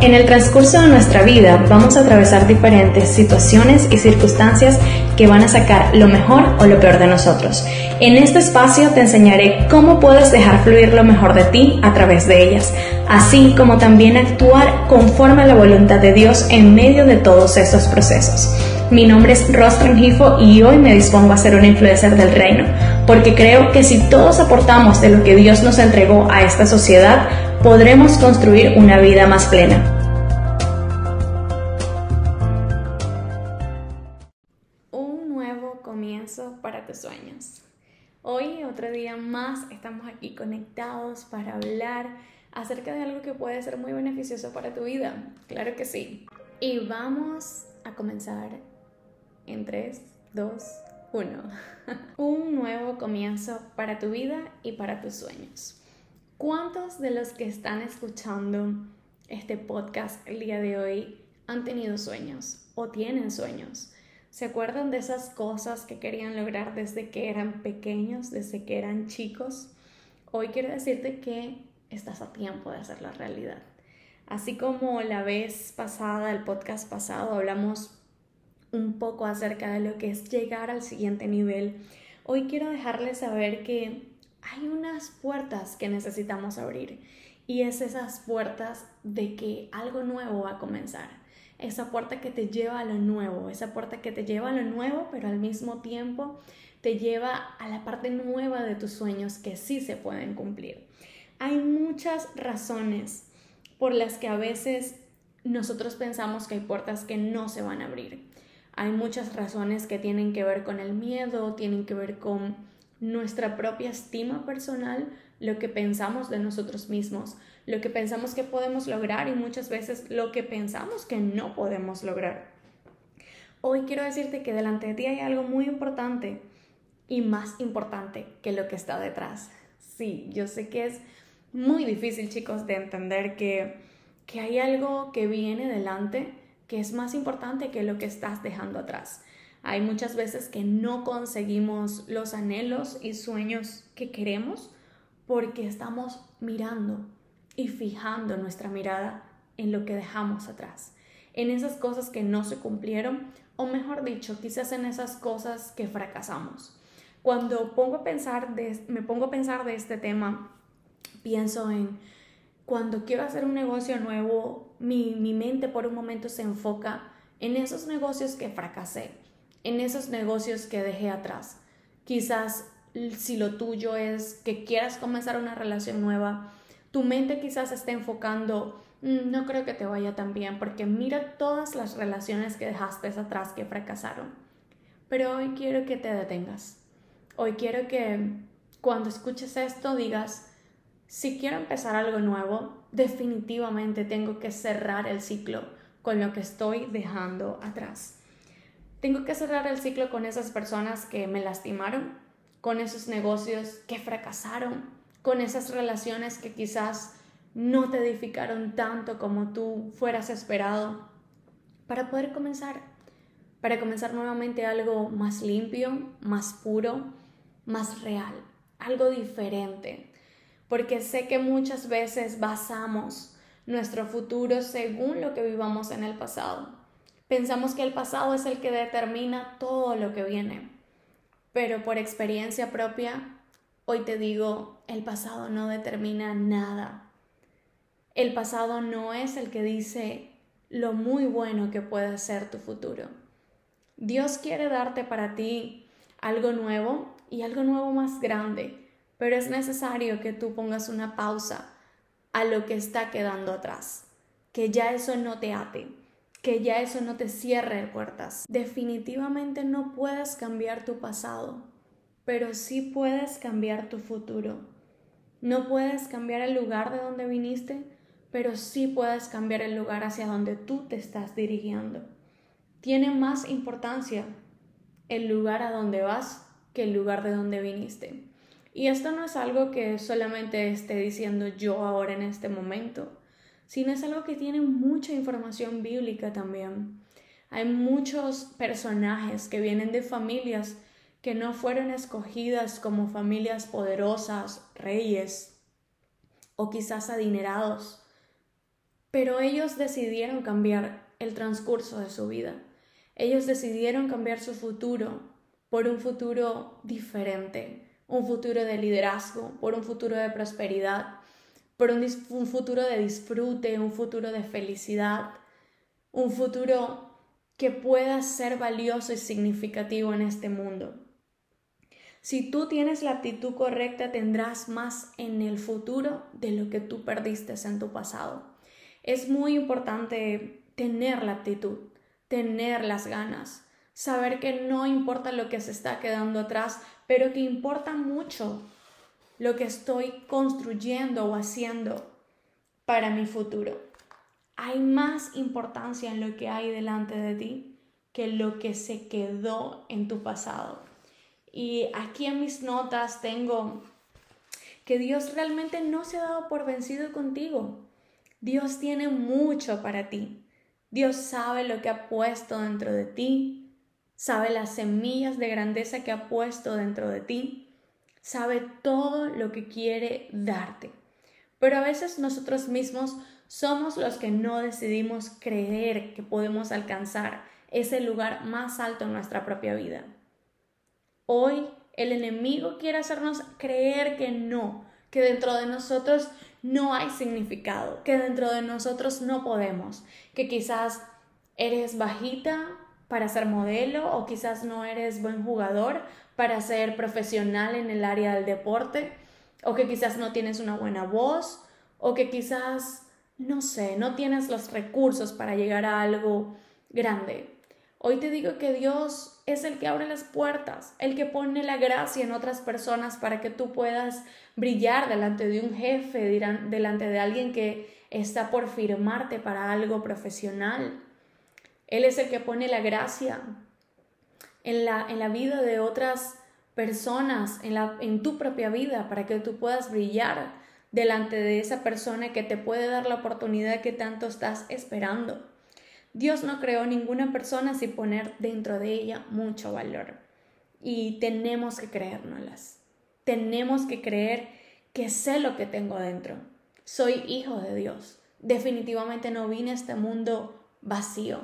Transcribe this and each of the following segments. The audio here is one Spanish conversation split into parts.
En el transcurso de nuestra vida vamos a atravesar diferentes situaciones y circunstancias que van a sacar lo mejor o lo peor de nosotros. En este espacio te enseñaré cómo puedes dejar fluir lo mejor de ti a través de ellas, así como también actuar conforme a la voluntad de Dios en medio de todos estos procesos. Mi nombre es Ross Trujillo y hoy me dispongo a ser una influencer del reino, porque creo que si todos aportamos de lo que Dios nos entregó a esta sociedad, podremos construir una vida más plena. Un nuevo comienzo para tus sueños. Hoy, otro día más, estamos aquí conectados para hablar acerca de algo que puede ser muy beneficioso para tu vida. Claro que sí. Y vamos a comenzar en 3, 2, 1. Un nuevo comienzo para tu vida y para tus sueños. ¿Cuántos de los que están escuchando este podcast el día de hoy han tenido sueños o tienen sueños? ¿Se acuerdan de esas cosas que querían lograr desde que eran pequeños, desde que eran chicos? Hoy quiero decirte que estás a tiempo de hacerla realidad. Así como la vez pasada, el podcast pasado, hablamos un poco acerca de lo que es llegar al siguiente nivel, hoy quiero dejarles saber que hay unas puertas que necesitamos abrir y es esas puertas de que algo nuevo va a comenzar. Esa puerta que te lleva a lo nuevo, esa puerta que te lleva a lo nuevo, pero al mismo tiempo te lleva a la parte nueva de tus sueños que sí se pueden cumplir. Hay muchas razones por las que a veces nosotros pensamos que hay puertas que no se van a abrir. Hay muchas razones que tienen que ver con el miedo, tienen que ver con nuestra propia estima personal, lo que pensamos de nosotros mismos, lo que pensamos que podemos lograr y muchas veces lo que pensamos que no podemos lograr. Hoy quiero decirte que delante de ti hay algo muy importante y más importante que lo que está detrás. Sí, yo sé que es muy difícil, chicos, de entender que, que hay algo que viene delante que es más importante que lo que estás dejando atrás. Hay muchas veces que no conseguimos los anhelos y sueños que queremos porque estamos mirando y fijando nuestra mirada en lo que dejamos atrás, en esas cosas que no se cumplieron o mejor dicho, quizás en esas cosas que fracasamos. Cuando pongo a pensar me pongo a pensar de este tema, pienso en cuando quiero hacer un negocio nuevo, mi, mi mente por un momento se enfoca en esos negocios que fracasé, en esos negocios que dejé atrás. Quizás si lo tuyo es que quieras comenzar una relación nueva, tu mente quizás esté enfocando, mm, no creo que te vaya tan bien, porque mira todas las relaciones que dejaste atrás que fracasaron. Pero hoy quiero que te detengas. Hoy quiero que cuando escuches esto digas, si quiero empezar algo nuevo, definitivamente tengo que cerrar el ciclo con lo que estoy dejando atrás. Tengo que cerrar el ciclo con esas personas que me lastimaron, con esos negocios que fracasaron, con esas relaciones que quizás no te edificaron tanto como tú fueras esperado, para poder comenzar, para comenzar nuevamente algo más limpio, más puro, más real, algo diferente. Porque sé que muchas veces basamos nuestro futuro según lo que vivamos en el pasado. Pensamos que el pasado es el que determina todo lo que viene. Pero por experiencia propia, hoy te digo, el pasado no determina nada. El pasado no es el que dice lo muy bueno que puede ser tu futuro. Dios quiere darte para ti algo nuevo y algo nuevo más grande, pero es necesario que tú pongas una pausa a lo que está quedando atrás, que ya eso no te ate, que ya eso no te cierre puertas. Definitivamente no puedes cambiar tu pasado, pero sí puedes cambiar tu futuro. No puedes cambiar el lugar de donde viniste, pero sí puedes cambiar el lugar hacia donde tú te estás dirigiendo. Tiene más importancia el lugar a donde vas que el lugar de donde viniste. Y esto no es algo que solamente esté diciendo yo ahora en este momento sino es algo que tiene mucha información bíblica también. Hay muchos personajes que vienen de familias que no fueron escogidas como familias poderosas, reyes o quizás adinerados, pero ellos decidieron cambiar el transcurso de su vida. Ellos decidieron cambiar su futuro por un futuro diferente, un futuro de liderazgo, por un futuro de prosperidad, por un, futuro de disfrute, un futuro de felicidad, un futuro que pueda ser valioso y significativo en este mundo. Si tú tienes la actitud correcta, tendrás más en el futuro de lo que tú perdiste en tu pasado. Es muy importante tener la actitud, tener las ganas, saber que no importa lo que se está quedando atrás, pero que importa mucho lo que estoy construyendo o haciendo para mi futuro. Hay más importancia en lo que hay delante de ti que lo que se quedó en tu pasado. Y aquí en mis notas tengo que Dios realmente no se ha dado por vencido contigo. Dios tiene mucho para ti. Dios sabe lo que ha puesto dentro de ti, sabe las semillas de grandeza que ha puesto dentro de ti, sabe todo lo que quiere darte. Pero a veces nosotros mismos somos los que no decidimos creer que podemos alcanzar ese lugar más alto en nuestra propia vida. Hoy el enemigo quiere hacernos creer que no, que dentro de nosotros no hay significado, que dentro de nosotros no podemos, que quizás eres bajita para ser modelo o quizás no eres buen jugador para ser profesional en el área del deporte o que quizás no tienes una buena voz o que quizás, no sé, no tienes los recursos para llegar a algo grande. Hoy te digo que Dios es el que abre las puertas, el que pone la gracia en otras personas para que tú puedas brillar delante de un jefe, delante de alguien que está por firmarte para algo profesional. Él es el que pone la gracia en la, en la vida de otras personas, en, la, en tu propia vida, para que tú puedas brillar delante de esa persona que te puede dar la oportunidad que tanto estás esperando. Dios no creó ninguna persona sin poner dentro de ella mucho valor. Y tenemos que creérnoslas. Tenemos que creer que sé lo que tengo dentro. Soy hijo de Dios. Definitivamente no vine a este mundo vacío.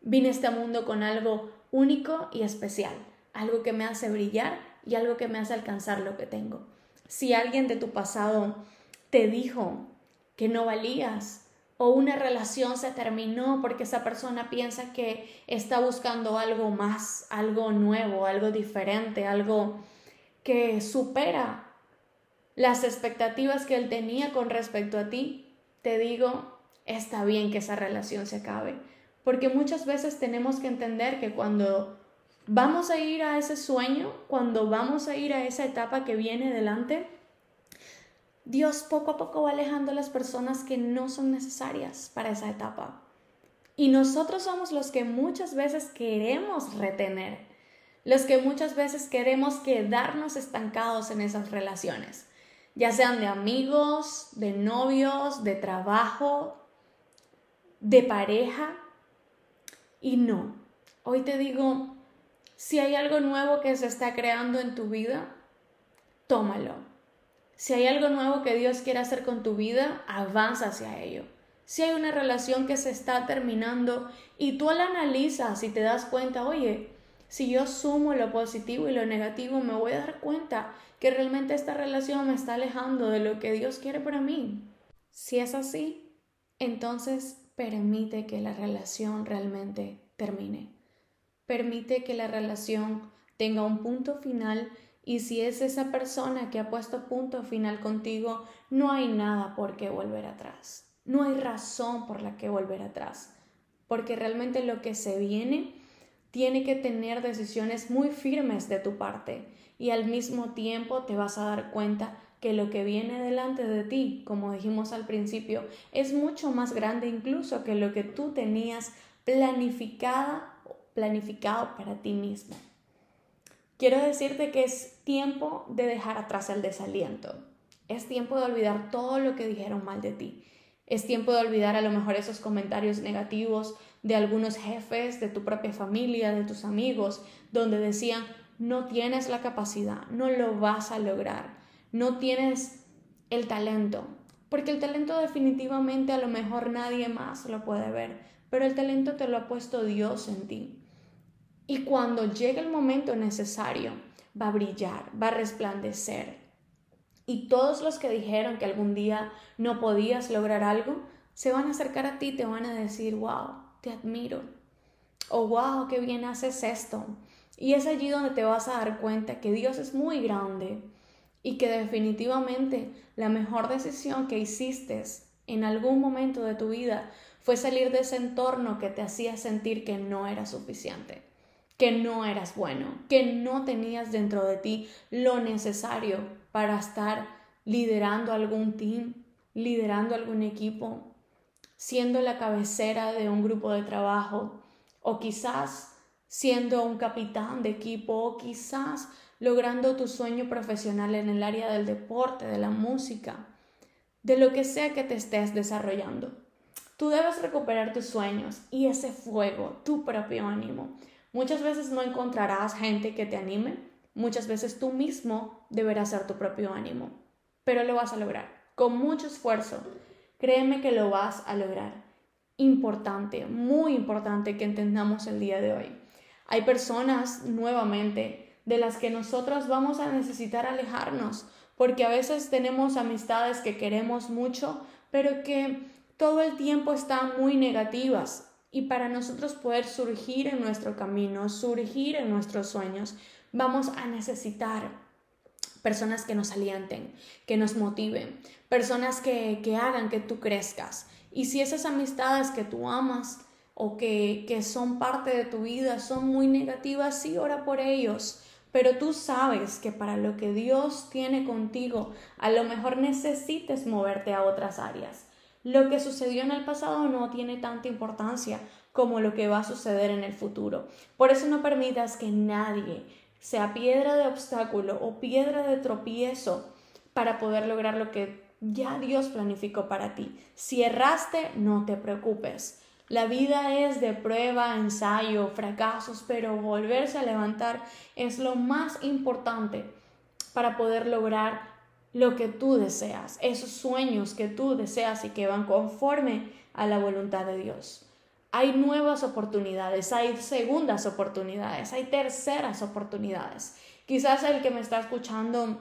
Vine a este mundo con algo único y especial. Algo que me hace brillar y algo que me hace alcanzar lo que tengo. Si alguien de tu pasado te dijo que no valías, o una relación se terminó porque esa persona piensa que está buscando algo más, algo nuevo, algo diferente, algo que supera las expectativas que él tenía con respecto a ti, te digo, está bien que esa relación se acabe. Porque muchas veces tenemos que entender que cuando vamos a ir a ese sueño, cuando vamos a ir a esa etapa que viene delante, Dios poco a poco va alejando a las personas que no son necesarias para esa etapa. Y nosotros somos los que muchas veces queremos retener, los que muchas veces queremos quedarnos estancados en esas relaciones, ya sean de amigos, de novios, de trabajo, de pareja. Y no, hoy te digo, si hay algo nuevo que se está creando en tu vida, tómalo si hay algo nuevo que Dios quiere hacer con tu vida, avanza hacia ello. Si hay una relación que se está terminando y tú la analizas y te das cuenta, oye, si yo sumo lo positivo y lo negativo, me voy a dar cuenta que realmente esta relación me está alejando de lo que Dios quiere para mí. Si es así, entonces permite que la relación realmente termine. Permite que la relación tenga un punto final y si es esa persona que ha puesto punto final contigo, no hay nada por qué volver atrás. No hay razón por la que volver atrás. Porque realmente lo que se viene tiene que tener decisiones muy firmes de tu parte. Y al mismo tiempo te vas a dar cuenta que lo que viene delante de ti, como dijimos al principio, es mucho más grande incluso que lo que tú tenías planificada, planificado para ti mismo. Quiero decirte que es tiempo de dejar atrás el desaliento. Es tiempo de olvidar todo lo que dijeron mal de ti. Es tiempo de olvidar a lo mejor esos comentarios negativos de algunos jefes, de tu propia familia, de tus amigos, donde decían, no tienes la capacidad, no lo vas a lograr, no tienes el talento. Porque el talento definitivamente a lo mejor nadie más lo puede ver, pero el talento te lo ha puesto Dios en ti. Y cuando llegue el momento necesario, va a brillar, va a resplandecer. Y todos los que dijeron que algún día no podías lograr algo, se van a acercar a ti y te van a decir, wow, te admiro. O wow, qué bien haces esto. Y es allí donde te vas a dar cuenta que Dios es muy grande y que definitivamente la mejor decisión que hiciste en algún momento de tu vida fue salir de ese entorno que te hacía sentir que no era suficiente, que no eras bueno, que no tenías dentro de ti lo necesario para estar liderando algún team, liderando algún equipo, siendo la cabecera de un grupo de trabajo o quizás siendo un capitán de equipo o quizás logrando tu sueño profesional en el área del deporte, de la música, de lo que sea que te estés desarrollando. Tú debes recuperar tus sueños y ese fuego, tu propio ánimo. Muchas veces no encontrarás gente que te anime, muchas veces tú mismo deberás ser tu propio ánimo, pero lo vas a lograr con mucho esfuerzo. Créeme que lo vas a lograr. Importante, muy importante que entendamos el día de hoy. Hay personas nuevamente de las que nosotros vamos a necesitar alejarnos, porque a veces tenemos amistades que queremos mucho, pero que todo el tiempo están muy negativas. Y para nosotros poder surgir en nuestro camino, surgir en nuestros sueños, vamos a necesitar personas que nos alienten, que nos motiven, personas que, que hagan que tú crezcas. Y si esas amistades que tú amas o que, que son parte de tu vida son muy negativas, sí, ora por ellos. Pero tú sabes que para lo que Dios tiene contigo, a lo mejor necesites moverte a otras áreas. Lo que sucedió en el pasado no tiene tanta importancia como lo que va a suceder en el futuro. Por eso no permitas que nadie sea piedra de obstáculo o piedra de tropiezo para poder lograr lo que ya Dios planificó para ti. Si erraste, no te preocupes. La vida es de prueba, ensayo, fracasos, pero volverse a levantar es lo más importante para poder lograr lo que tú deseas, esos sueños que tú deseas y que van conforme a la voluntad de Dios. Hay nuevas oportunidades, hay segundas oportunidades, hay terceras oportunidades. Quizás el que me está escuchando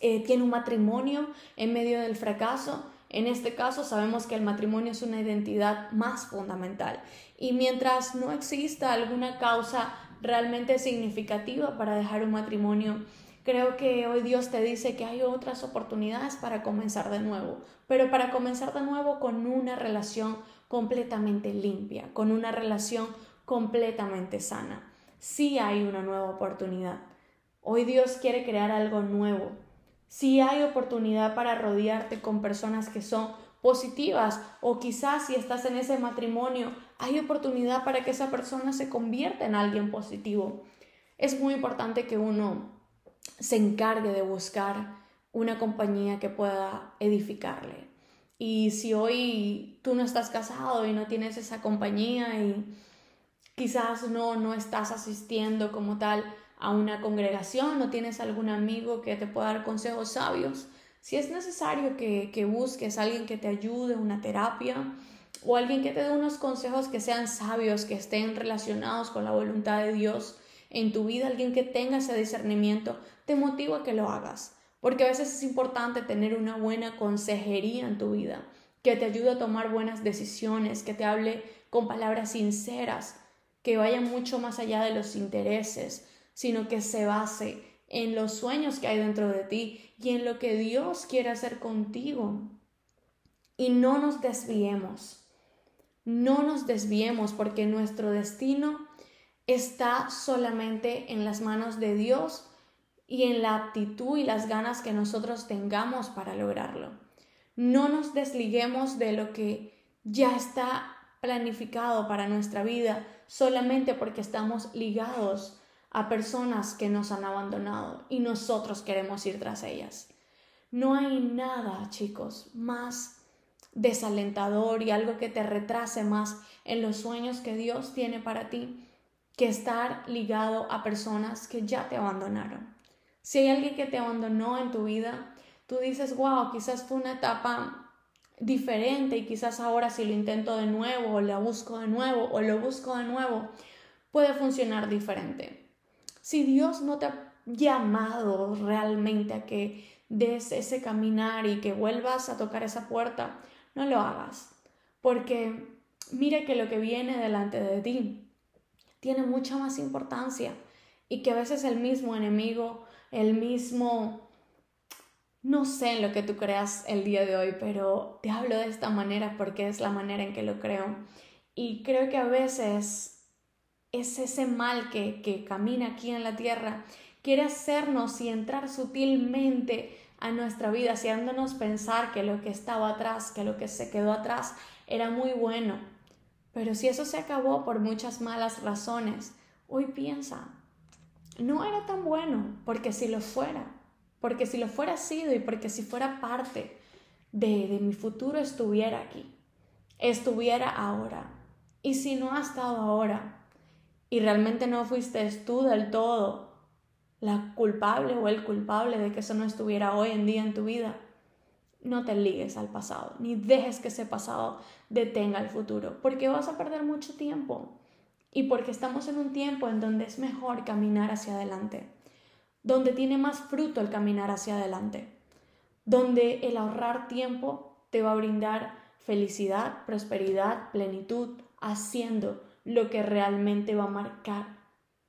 eh, tiene un matrimonio en medio del fracaso, en este caso sabemos que el matrimonio es una identidad más fundamental y mientras no exista alguna causa realmente significativa para dejar un matrimonio, creo que hoy Dios te dice que hay otras oportunidades para comenzar de nuevo, pero para comenzar de nuevo con una relación completamente limpia, con una relación completamente sana. Sí hay una nueva oportunidad. Hoy Dios quiere crear algo nuevo, si hay oportunidad para rodearte con personas que son positivas o quizás si estás en ese matrimonio, hay oportunidad para que esa persona se convierta en alguien positivo. Es muy importante que uno se encargue de buscar una compañía que pueda edificarle. Y si hoy tú no estás casado y no tienes esa compañía y quizás no, no estás asistiendo como tal, a una congregación o tienes algún amigo que te pueda dar consejos sabios, si es necesario que, que busques a alguien que te ayude, una terapia o alguien que te dé unos consejos que sean sabios, que estén relacionados con la voluntad de Dios en tu vida, alguien que tenga ese discernimiento, te motivo a que lo hagas. Porque a veces es importante tener una buena consejería en tu vida, que te ayude a tomar buenas decisiones, que te hable con palabras sinceras, que vayan mucho más allá de los intereses, sino que se base en los sueños que hay dentro de ti y en lo que Dios quiere hacer contigo. Y no nos desviemos, no nos desviemos porque nuestro destino está solamente en las manos de Dios y en la aptitud y las ganas que nosotros tengamos para lograrlo. No nos desliguemos de lo que ya está planificado para nuestra vida solamente porque estamos ligados a personas que nos han abandonado y nosotros queremos ir tras ellas. No hay nada, chicos, más desalentador y algo que te retrase más en los sueños que Dios tiene para ti que estar ligado a personas que ya te abandonaron. Si hay alguien que te abandonó en tu vida, tú dices, wow, quizás fue una etapa diferente y quizás ahora si lo intento de nuevo o la busco de nuevo o lo busco de nuevo, puede funcionar diferente. Si Dios no te ha llamado realmente a que des ese caminar y que vuelvas a tocar esa puerta, no lo hagas, porque mire que lo que viene delante de ti tiene mucha más importancia y que a veces el mismo enemigo, el mismo no sé en lo que tú creas el día de hoy, pero te hablo de esta manera porque es la manera en que lo creo. Y creo que a veces es ese mal que, que camina aquí en la tierra, quiere hacernos y entrar sutilmente a nuestra vida, haciéndonos pensar que lo que estaba atrás, que lo que se quedó atrás era muy bueno. Pero si eso se acabó por muchas malas razones, hoy piensa, no era tan bueno, porque si lo fuera, porque si lo fuera sido y porque si fuera parte de, de mi futuro estuviera aquí, estuviera ahora. Y si no ha estado ahora y realmente no fuiste tú del todo la culpable o el culpable de que eso no estuviera hoy en día en tu vida, no te ligues al pasado, ni dejes que ese pasado detenga el futuro, porque vas a perder mucho tiempo y porque estamos en un tiempo en donde es mejor caminar hacia adelante donde tiene más fruto el caminar hacia adelante, donde el ahorrar tiempo te va a brindar felicidad, prosperidad, plenitud, haciendo lo que realmente va a marcar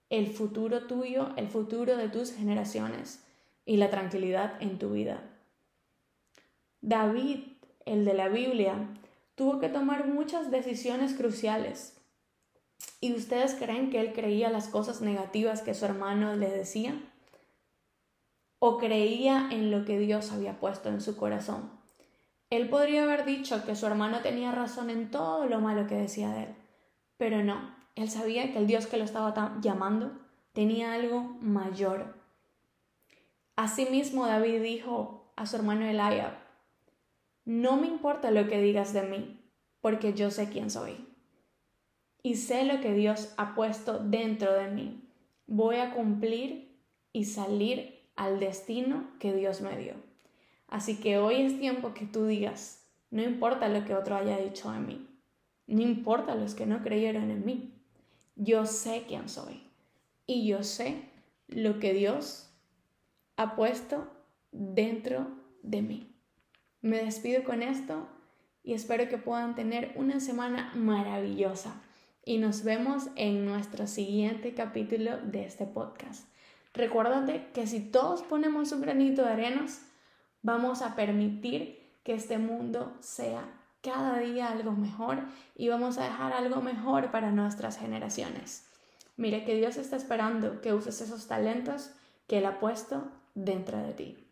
el futuro tuyo, el futuro de tus generaciones y la tranquilidad en tu vida. David, el de la Biblia, tuvo que tomar muchas decisiones cruciales. ¿Y ustedes creen que él creía las cosas negativas que su hermano le decía? o creía en lo que Dios había puesto en su corazón. Él podría haber dicho que su hermano tenía razón en todo lo malo que decía de él, pero no, él sabía que el Dios que lo estaba llamando tenía algo mayor. Asimismo David dijo a su hermano Eliab, no me importa lo que digas de mí, porque yo sé quién soy. Y sé lo que Dios ha puesto dentro de mí. Voy a cumplir y salir al destino que Dios me dio. Así que hoy es tiempo que tú digas, no importa lo que otro haya dicho de mí, no importa los que no creyeron en mí, yo sé quién soy y yo sé lo que Dios ha puesto dentro de mí. Me despido con esto y espero que puedan tener una semana maravillosa y nos vemos en nuestro siguiente capítulo de este podcast. Recuérdate que si todos ponemos un granito de arenas, vamos a permitir que este mundo sea cada día algo mejor y vamos a dejar algo mejor para nuestras generaciones. Mire que Dios está esperando que uses esos talentos que Él ha puesto dentro de ti.